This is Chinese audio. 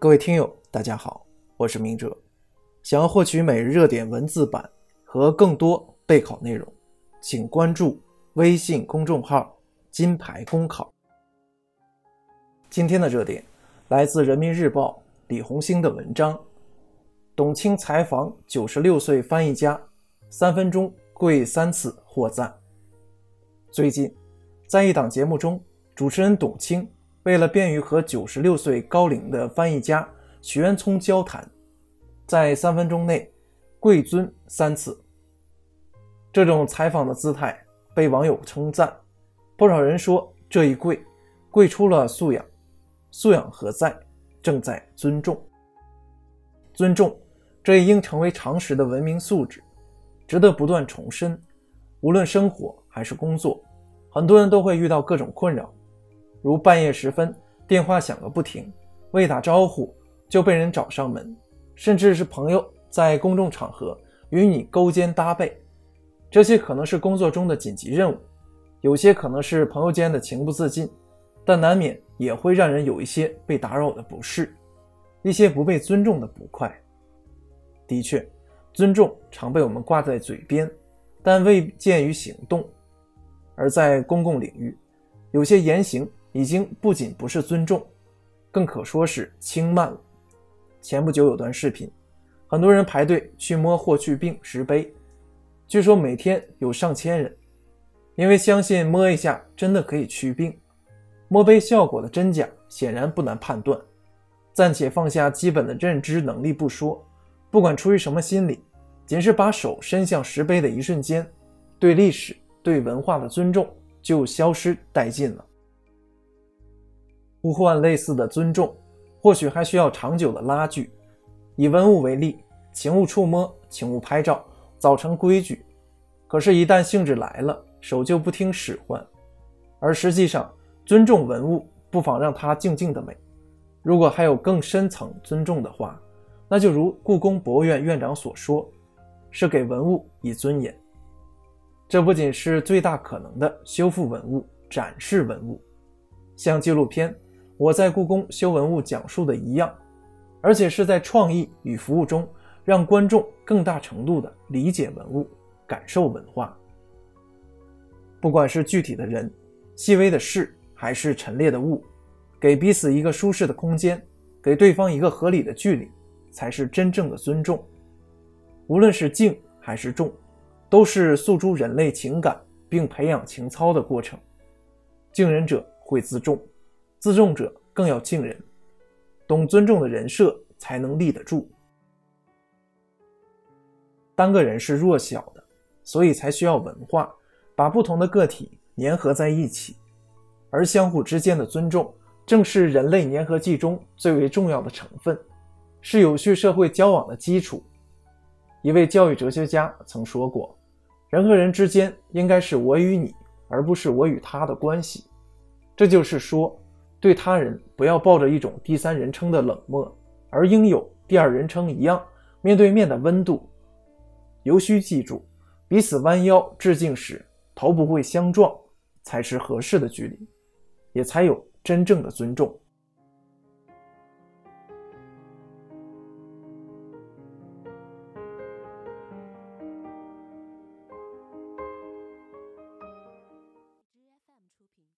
各位听友，大家好，我是明哲。想要获取每日热点文字版和更多备考内容，请关注微信公众号“金牌公考”。今天的热点来自人民日报李红星的文章：董卿采访九十六岁翻译家，三分钟跪三次获赞。最近，在一档节目中，主持人董卿。为了便于和九十六岁高龄的翻译家许渊聪交谈，在三分钟内跪尊三次。这种采访的姿态被网友称赞，不少人说这一跪，跪出了素养。素养何在？正在尊重。尊重，这也应成为常识的文明素质，值得不断重申。无论生活还是工作，很多人都会遇到各种困扰。如半夜时分，电话响个不停，未打招呼就被人找上门，甚至是朋友在公众场合与你勾肩搭背，这些可能是工作中的紧急任务，有些可能是朋友间的情不自禁，但难免也会让人有一些被打扰的不适，一些不被尊重的不快。的确，尊重常被我们挂在嘴边，但未见于行动，而在公共领域，有些言行。已经不仅不是尊重，更可说是轻慢了。前不久有段视频，很多人排队去摸霍去病石碑，据说每天有上千人，因为相信摸一下真的可以祛病。摸碑效果的真假显然不难判断，暂且放下基本的认知能力不说，不管出于什么心理，仅是把手伸向石碑的一瞬间，对历史、对文化的尊重就消失殆尽了。呼唤类似的尊重，或许还需要长久的拉锯。以文物为例，请勿触摸，请勿拍照，早成规矩。可是，一旦兴致来了，手就不听使唤。而实际上，尊重文物，不妨让它静静的美。如果还有更深层尊重的话，那就如故宫博物院院长所说，是给文物以尊严。这不仅是最大可能的修复文物、展示文物，像纪录片。我在故宫修文物讲述的一样，而且是在创意与服务中，让观众更大程度的理解文物、感受文化。不管是具体的人、细微的事，还是陈列的物，给彼此一个舒适的空间，给对方一个合理的距离，才是真正的尊重。无论是静还是重，都是诉诸人类情感并培养情操的过程。敬人者会自重。自重者更要敬人，懂尊重的人设才能立得住。单个人是弱小的，所以才需要文化把不同的个体粘合在一起，而相互之间的尊重正是人类粘合剂中最为重要的成分，是有序社会交往的基础。一位教育哲学家曾说过：“人和人之间应该是我与你，而不是我与他的关系。”这就是说。对他人不要抱着一种第三人称的冷漠，而应有第二人称一样面对面的温度。尤需记住，彼此弯腰致敬时，头不会相撞，才是合适的距离，也才有真正的尊重。